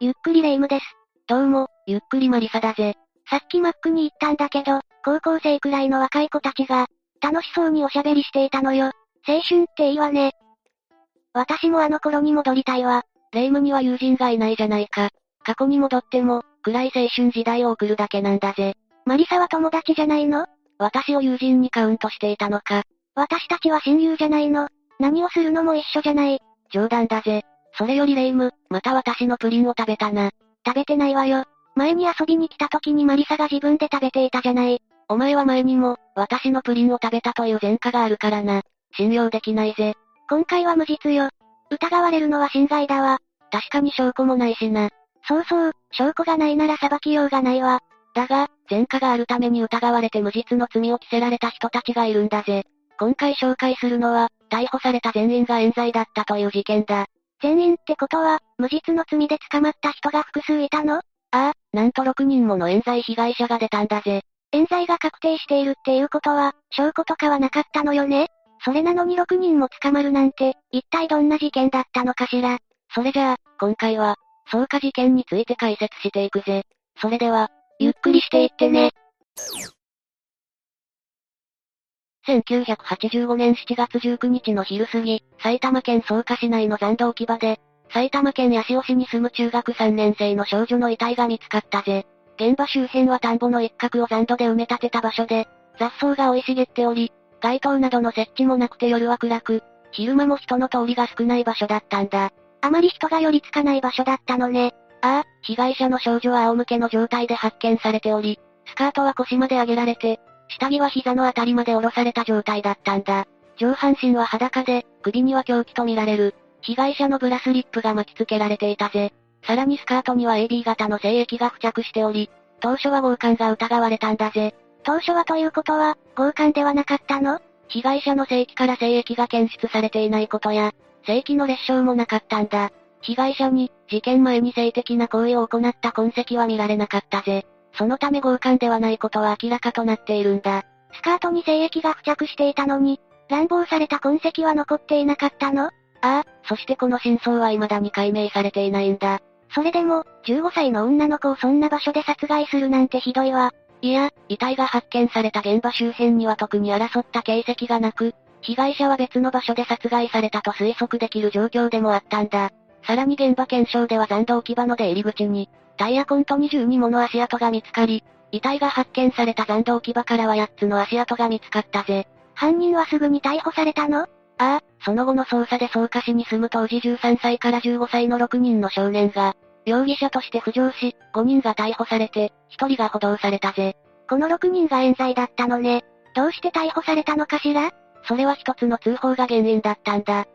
ゆっくりレ夢ムです。どうも、ゆっくりマリサだぜ。さっきマックに行ったんだけど、高校生くらいの若い子たちが、楽しそうにおしゃべりしていたのよ。青春っていいわね。私もあの頃に戻りたいわ。レ夢ムには友人がいないじゃないか。過去に戻っても、暗い青春時代を送るだけなんだぜ。マリサは友達じゃないの？私を友人にカウントしていたのか。私たちは親友じゃないの。何をするのも一緒じゃない。冗談だぜ。それよりレ夢ム、また私のプリンを食べたな。食べてないわよ。前に遊びに来た時にマリサが自分で食べていたじゃない。お前は前にも、私のプリンを食べたという前科があるからな。信用できないぜ。今回は無実よ。疑われるのは侵害だわ。確かに証拠もないしな。そうそう、証拠がないなら裁きようがないわ。だが、前科があるために疑われて無実の罪を着せられた人たちがいるんだぜ。今回紹介するのは、逮捕された全員が冤罪だったという事件だ。全員ってことは、無実の罪で捕まった人が複数いたの？ああ、なんと6人もの冤罪被害者が出たんだぜ。冤罪が確定しているっていうことは、証拠とかはなかったのよね？それなのに6人も捕まるなんて、一体どんな事件だったのかしら？それじゃあ、今回は、草加事件について解説していくぜ。それでは、ゆっくりしていってね。1985年7月19日の昼過ぎ、埼玉県草加市内の残土置き場で、埼玉県八潮市に住む中学3年生の少女の遺体が見つかったぜ。現場周辺は田んぼの一角を残土で埋め立てた場所で、雑草が生い茂っており、街灯などの設置もなくて夜は暗く、昼間も人の通りが少ない場所だったんだ。あまり人が寄りつかない場所だったのね。ああ、被害者の少女は仰向けの状態で発見されており、スカートは腰まで上げられて、下着は膝のあたりまで下ろされた状態だったんだ。上半身は裸で、首には凶器とみられる。被害者のブラスリップが巻き付けられていたぜ。さらにスカートには AB 型の精液が付着しており、当初は強姦が疑われたんだぜ。当初はということは、強姦ではなかったの？被害者の性器から精液が検出されていないことや、性器の裂傷もなかったんだ。被害者に、事件前に性的な行為を行った痕跡は見られなかったぜ。そのため強姦ではないことは明らかとなっているんだ。スカートに精液が付着していたのに、乱暴された痕跡は残っていなかったの？ああ、そしてこの真相は未だに解明されていないんだ。それでも、15歳の女の子をそんな場所で殺害するなんてひどいわ。いや、遺体が発見された現場周辺には特に争った形跡がなく、被害者は別の場所で殺害されたと推測できる状況でもあったんだ。さらに現場検証では残土置き場の出入り口に、タイヤ痕と22もの足跡が見つかり、遺体が発見された残土置き場からは8つの足跡が見つかったぜ。犯人はすぐに逮捕されたの？ああ、その後の捜査で草加市に住む当時13歳から15歳の6人の少年が、容疑者として浮上し、5人が逮捕されて、1人が補導されたぜ。この6人が冤罪だったのね。どうして逮捕されたのかしら？それは一つの通報が原因だったんだ。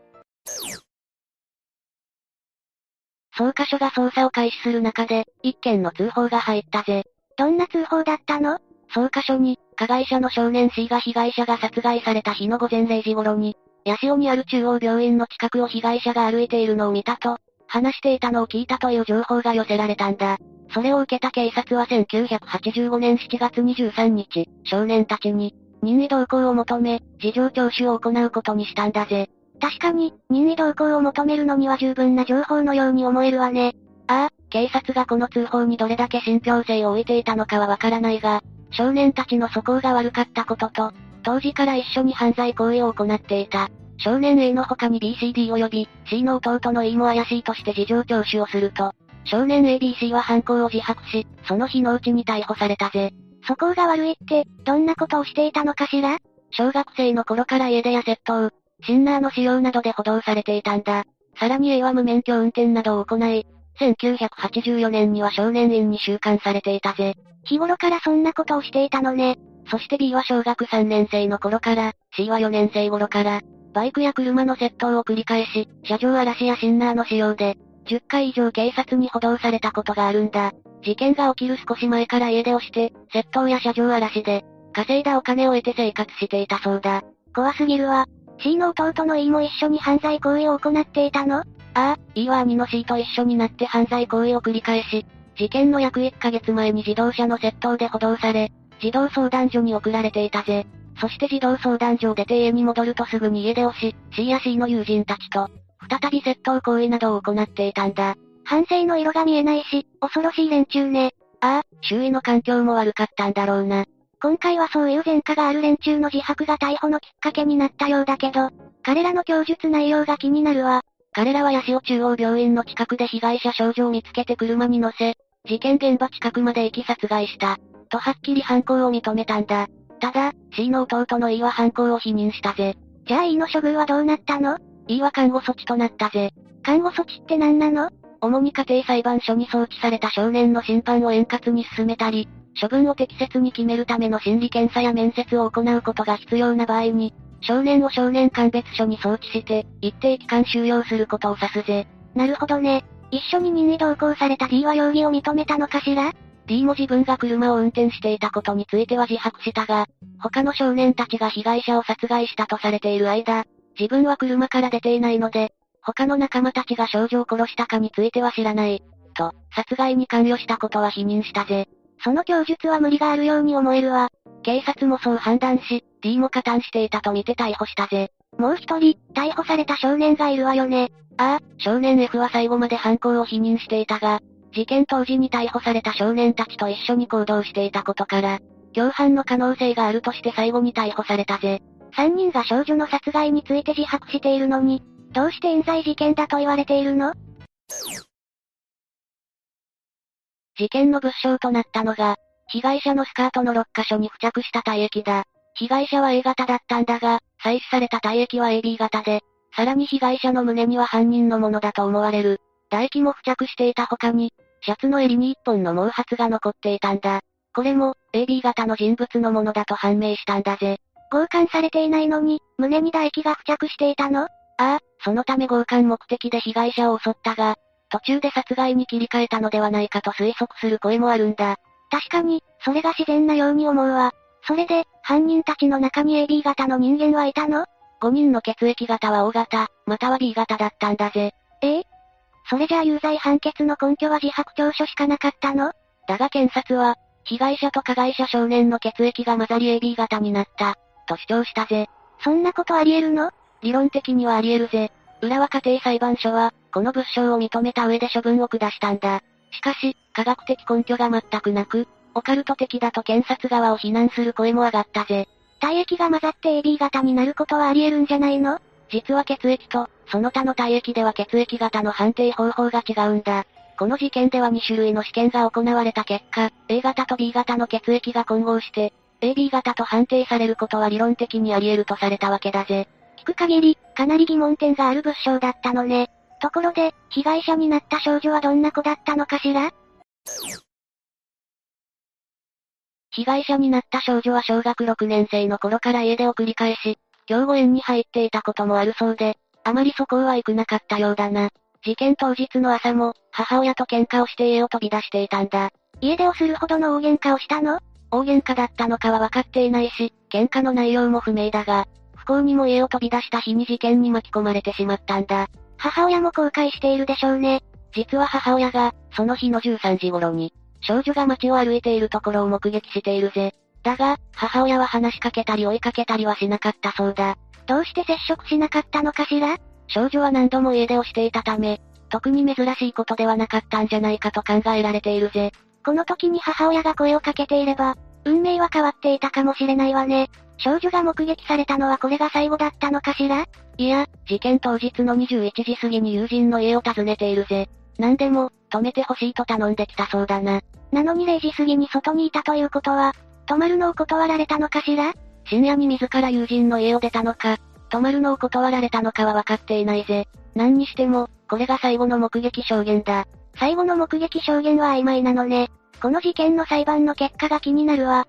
草加署が捜査を開始する中で、一件の通報が入ったぜ。どんな通報だったの？草加署に、加害者の少年 C が被害者が殺害された日の午前0時頃に、八潮にある中央病院の近くを被害者が歩いているのを見たと、話していたのを聞いたという情報が寄せられたんだ。それを受けた警察は1985年7月23日、少年たちに、任意同行を求め、事情聴取を行うことにしたんだぜ。確かに、任意同行を求めるのには十分な情報のように思えるわね。ああ、警察がこの通報にどれだけ信憑性を置いていたのかはわからないが、少年たちの素行が悪かったことと、当時から一緒に犯罪行為を行っていた。少年 A の他に BCD 及び C の弟の E も怪しいとして事情聴取をすると、少年 ABC は犯行を自白し、その日のうちに逮捕されたぜ。素行が悪いって、どんなことをしていたのかしら？小学生の頃から家出や窃盗、シンナーの使用などで補導されていたんだ。さらに A は無免許運転などを行い、1984年には少年院に収監されていたぜ。日頃からそんなことをしていたのね。そして B は小学3年生の頃から、C は4年生頃から、バイクや車の窃盗を繰り返し、車上荒らしやシンナーの使用で、10回以上警察に補導されたことがあるんだ。事件が起きる少し前から家出をして、窃盗や車上荒らしで、稼いだお金を得て生活していたそうだ。怖すぎるわ。C の弟の E も一緒に犯罪行為を行っていたの？ああ、E は兄の C と一緒になって犯罪行為を繰り返し、事件の約1ヶ月前に自動車の窃盗で補導され、児童相談所に送られていたぜ。そして児童相談所を出て家に戻るとすぐに家出をし、C や C の友人たちと、再び窃盗行為などを行っていたんだ。反省の色が見えないし、恐ろしい連中ね。ああ、周囲の環境も悪かったんだろうな。今回はそういう前科がある連中の自白が逮捕のきっかけになったようだけど、彼らの供述内容が気になるわ。彼らは八潮中央病院の近くで被害者少女を見つけて車に乗せ、事件現場近くまで行き殺害した。とはっきり犯行を認めたんだ。ただ、C の弟の E は犯行を否認したぜ。じゃあ E の処遇はどうなったの ?E は看護措置となったぜ。看護措置って何なの？主に家庭裁判所に送致された少年の審判を円滑に進めたり、処分を適切に決めるための心理検査や面接を行うことが必要な場合に、少年を少年鑑別所に送致して、一定期間収容することを指すぜ。なるほどね。一緒に任意同行された D は容疑を認めたのかしら？D も自分が車を運転していたことについては自白したが、他の少年たちが被害者を殺害したとされている間、自分は車から出ていないので、他の仲間たちが少女を殺したかについては知らない。と、殺害に関与したことは否認したぜ。その供述は無理があるように思えるわ。警察もそう判断し、D も加担していたと見て逮捕したぜ。もう一人、逮捕された少年がいるわよね。ああ、少年 F は最後まで犯行を否認していたが、事件当時に逮捕された少年たちと一緒に行動していたことから、共犯の可能性があるとして最後に逮捕されたぜ。三人が少女の殺害について自白しているのに、どうして冤罪事件だと言われているの？事件の物証となったのが、被害者のスカートの6箇所に付着した体液だ。被害者は A 型だったんだが、採取された体液は AB 型で、さらに被害者の胸には犯人のものだと思われる。唾液も付着していた他に、シャツの襟に一本の毛髪が残っていたんだ。これも、AB 型の人物のものだと判明したんだぜ。強姦されていないのに、胸に唾液が付着していたの？ああ、そのため強姦目的で被害者を襲ったが、途中で殺害に切り替えたのではないかと推測する声もあるんだ。確かに、それが自然なように思うわ。それで、犯人たちの中に AB 型の人間はいたの ?5 人の血液型は O 型、または B 型だったんだぜ。え？えそれじゃあ有罪判決の根拠は自白調書しかなかったの？だが検察は、被害者と加害者少年の血液が混ざり AB 型になった、と主張したぜ。そんなことあり得るの？理論的にはあり得るぜ。浦和家庭裁判所は、この物証を認めた上で処分を下したんだ。しかし、科学的根拠が全くなく、オカルト的だと検察側を非難する声も上がったぜ。体液が混ざって AB 型になることはあり得るんじゃないの？実は血液と、その他の体液では血液型の判定方法が違うんだ。この事件では2種類の試験が行われた結果、A 型と B 型の血液が混合して、AB 型と判定されることは理論的にあり得るとされたわけだぜ。聞く限り、かなり疑問点がある物証だったのね。ところで、被害者になった少女はどんな子だったのかしら？被害者になった少女は小学6年生の頃から家出を繰り返し、教護園に入っていたこともあるそうで、あまりそこは行くなかったようだな。事件当日の朝も、母親と喧嘩をして家を飛び出していたんだ。家出をするほどの大喧嘩をしたの？大喧嘩だったのかは分かっていないし、喧嘩の内容も不明だが、不幸にも家を飛び出した日に事件に巻き込まれてしまったんだ。母親も後悔しているでしょうね。実は母親が、その日の13時頃に、少女が街を歩いているところを目撃しているぜ。だが、母親は話しかけたり追いかけたりはしなかったそうだ。どうして接触しなかったのかしら？少女は何度も家出をしていたため、特に珍しいことではなかったんじゃないかと考えられているぜ。この時に母親が声をかけていれば、運命は変わっていたかもしれないわね。少女が目撃されたのはこれが最後だったのかしら？いや、事件当日の21時過ぎに友人の家を訪ねているぜ。何でも、止めてほしいと頼んできたそうだな。なのに0時過ぎに外にいたということは、泊まるのを断られたのかしら？深夜に自ら友人の家を出たのか、泊まるのを断られたのかは分かっていないぜ。何にしても、これが最後の目撃証言だ。最後の目撃証言は曖昧なのね。この事件の裁判の結果が気になるわ。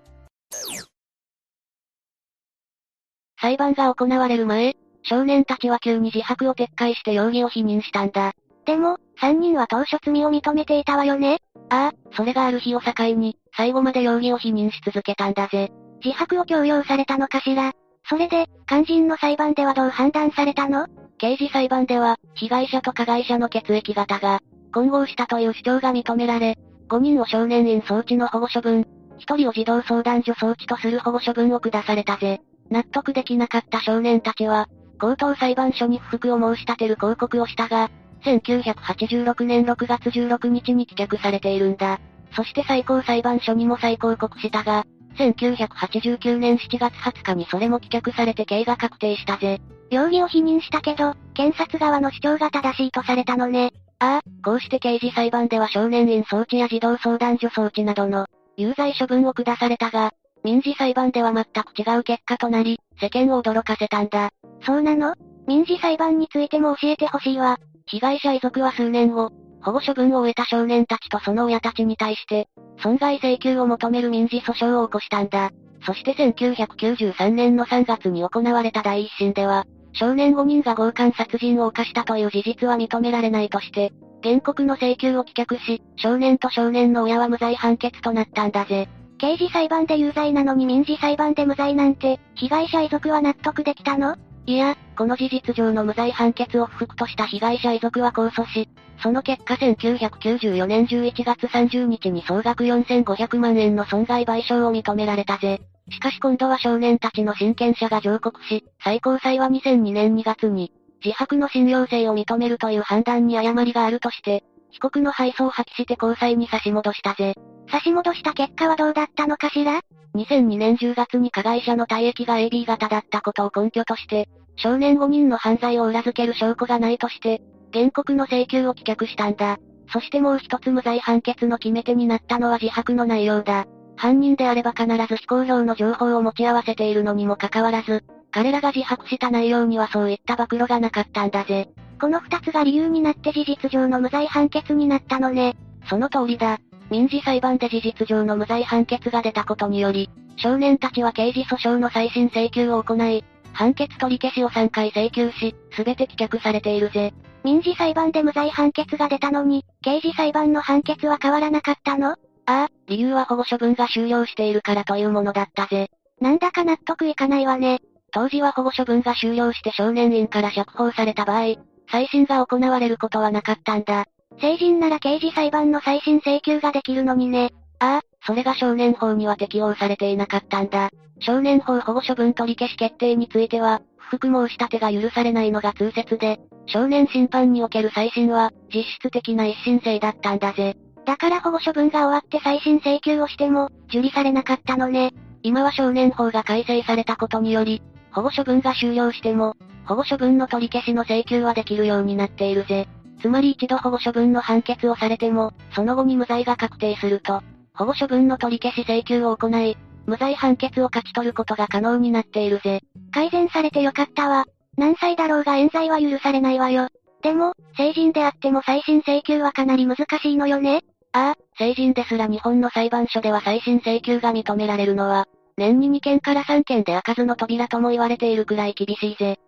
裁判が行われる前、少年たちは急に自白を撤回して容疑を否認したんだ。でも、三人は当初罪を認めていたわよねああ、それがある日を境に、最後まで容疑を否認し続けたんだぜ。自白を強要されたのかしらそれで、肝心の裁判ではどう判断されたの？刑事裁判では、被害者と加害者の血液型が、混合したという主張が認められ、5人を少年院送致の保護処分、1人を児童相談所送致とする保護処分を下されたぜ。納得できなかった少年たちは、高等裁判所に不服を申し立てる広告をしたが、1986年6月16日に棄却されているんだ。そして最高裁判所にも再抗告したが、1989年7月20日にそれも棄却されて刑が確定したぜ。容疑を否認したけど、検察側の主張が正しいとされたのね。ああ、こうして刑事裁判では少年院装置や児童相談所装置などの有罪処分を下されたが、民事裁判では全く違う結果となり、世間を驚かせたんだ。そうなの？民事裁判についても教えてほしいわ。被害者遺族は数年後、保護処分を終えた少年たちとその親たちに対して、損害請求を求める民事訴訟を起こしたんだ。そして1993年の3月に行われた第一審では、少年5人が強姦殺人を犯したという事実は認められないとして、原告の請求を棄却し、少年と少年の親は無罪判決となったんだぜ。刑事裁判で有罪なのに民事裁判で無罪なんて、被害者遺族は納得できたの？いや、この事実上の無罪判決を不服とした被害者遺族は控訴し、その結果1994年11月30日に総額4500万円の損害賠償を認められたぜ。しかし今度は少年たちの親権者が上告し、最高裁は2002年2月に、自白の信用性を認めるという判断に誤りがあるとして、被告の敗訴を破棄して高裁に差し戻したぜ。差し戻した結果はどうだったのかしら ?2002 年10月に加害者の体液が AB 型だったことを根拠として、少年5人の犯罪を裏付ける証拠がないとして、原告の請求を棄却したんだ。そしてもう一つ無罪判決の決め手になったのは自白の内容だ。犯人であれば必ず非公表の情報を持ち合わせているのにもかかわらず、彼らが自白した内容にはそういった暴露がなかったんだぜ。この二つが理由になって事実上の無罪判決になったのね。その通りだ。民事裁判で事実上の無罪判決が出たことにより、少年たちは刑事訴訟の再審請求を行い、判決取り消しを3回請求し、すべて棄却されているぜ。民事裁判で無罪判決が出たのに、刑事裁判の判決は変わらなかったの？ああ、理由は保護処分が終了しているからというものだったぜ。なんだか納得いかないわね。当時は保護処分が終了して少年院から釈放された場合、再審が行われることはなかったんだ。成人なら刑事裁判の再審請求ができるのにね。ああ、それが少年法には適用されていなかったんだ。少年法保護処分取り消し決定については、不服申し立てが許されないのが通説で、少年審判における再審は、実質的な一審制だったんだぜ。だから保護処分が終わって再審請求をしても、受理されなかったのね。今は少年法が改正されたことにより、保護処分が終了しても、保護処分の取り消しの請求はできるようになっているぜ。つまり一度保護処分の判決をされても、その後に無罪が確定すると、保護処分の取り消し請求を行い、無罪判決を勝ち取ることが可能になっているぜ。改善されてよかったわ。何歳だろうが冤罪は許されないわよ。でも、成人であっても再審請求はかなり難しいのよねああ、成人ですら日本の裁判所では再審請求が認められるのは、年に2件から3件で開かずの扉とも言われているくらい厳しいぜ。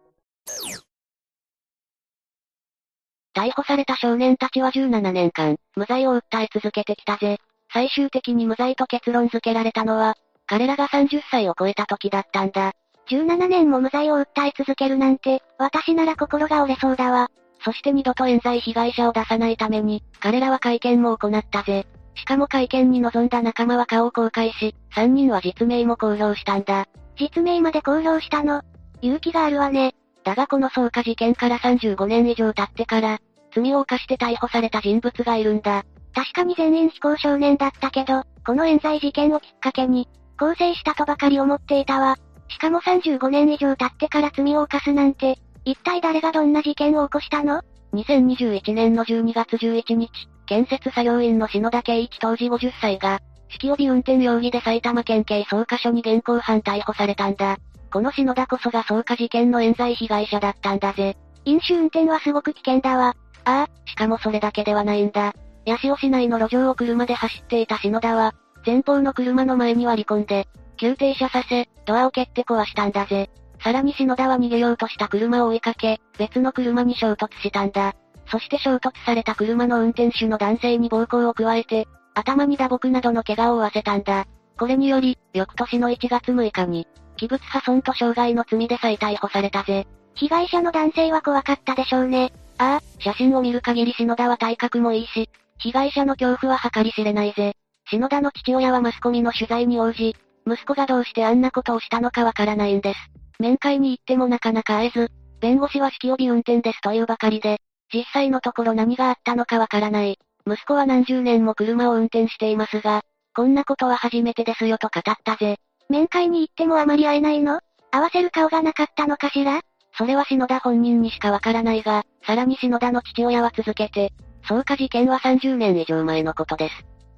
逮捕された少年たちは17年間、無罪を訴え続けてきたぜ。最終的に無罪と結論付けられたのは、彼らが30歳を超えた時だったんだ。17年も無罪を訴え続けるなんて、私なら心が折れそうだわ。そして二度と冤罪被害者を出さないために、彼らは会見も行ったぜ。しかも会見に臨んだ仲間は顔を公開し、3人は実名も公表したんだ。実名まで公表したの？勇気があるわね。だがこの放火事件から35年以上経ってから、罪を犯して逮捕された人物がいるんだ。確かに全員非行少年だったけど、この冤罪事件をきっかけに、更生したとばかり思っていたわ。しかも35年以上経ってから罪を犯すなんて、一体誰がどんな事件を起こしたの ?2021 年の12月11日、建設作業員の篠田圭一当時50歳が、式帯運転容疑で埼玉県警草加署に現行犯逮捕されたんだ。この篠田こそが草加事件の冤罪被害者だったんだぜ。飲酒運転はすごく危険だわ。ああ、しかもそれだけではないんだ。八潮市内の路上を車で走っていた篠田は、前方の車の前に割り込んで、急停車させ、ドアを蹴って壊したんだぜ。さらに篠田は逃げようとした車を追いかけ、別の車に衝突したんだ。そして衝突された車の運転手の男性に暴行を加えて、頭に打撲などの怪我を負わせたんだ。これにより、翌年の1月6日に、器物破損と傷害の罪で再逮捕されたぜ。被害者の男性は怖かったでしょうね。ああ、写真を見る限り篠田は体格もいいし、被害者の恐怖は計り知れないぜ。篠田の父親はマスコミの取材に応じ、息子がどうしてあんなことをしたのかわからないんです。面会に行ってもなかなか会えず、弁護士は式帯運転ですというばかりで、実際のところ何があったのかわからない。息子は何十年も車を運転していますが、こんなことは初めてですよと語ったぜ。面会に行ってもあまり会えないの？合わせる顔がなかったのかしら？それは篠田本人にしかわからないが、さらに篠田の父親は続けて、草加事件は30年以上前のことです。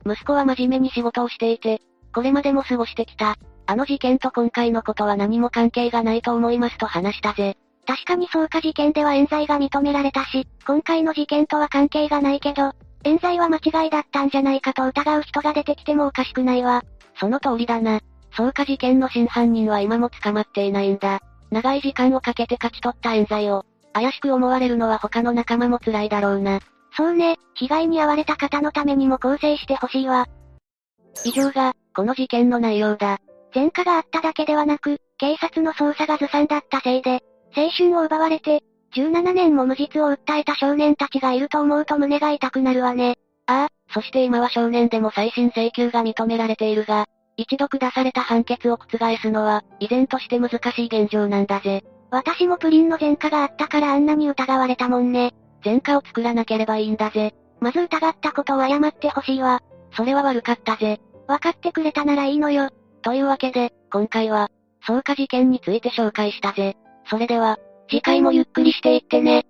息子は真面目に仕事をしていて、これまでも過ごしてきた。あの事件と今回のことは何も関係がないと思いますと話したぜ。確かに草加事件では冤罪が認められたし、今回の事件とは関係がないけど、冤罪は間違いだったんじゃないかと疑う人が出てきてもおかしくないわ。その通りだな。草加事件の真犯人は今も捕まっていないんだ。長い時間をかけて勝ち取った冤罪を、怪しく思われるのは他の仲間も辛いだろうな。そうね、被害に遭われた方のためにも構成してほしいわ。以上が、この事件の内容だ。前科があっただけではなく、警察の捜査がずさんだったせいで、青春を奪われて、17年も無実を訴えた少年たちがいると思うと胸が痛くなるわね。ああ、そして今は少年でも再審請求が認められているが、一度下された判決を覆すのは、依然として難しい現状なんだぜ。私もプリンの前科があったからあんなに疑われたもんね。前科を作らなければいいんだぜ。まず疑ったことを謝ってほしいわ。それは悪かったぜ。分かってくれたならいいのよ。というわけで、今回は、草加事件について紹介したぜ。それでは、次回もゆっくりしていってね。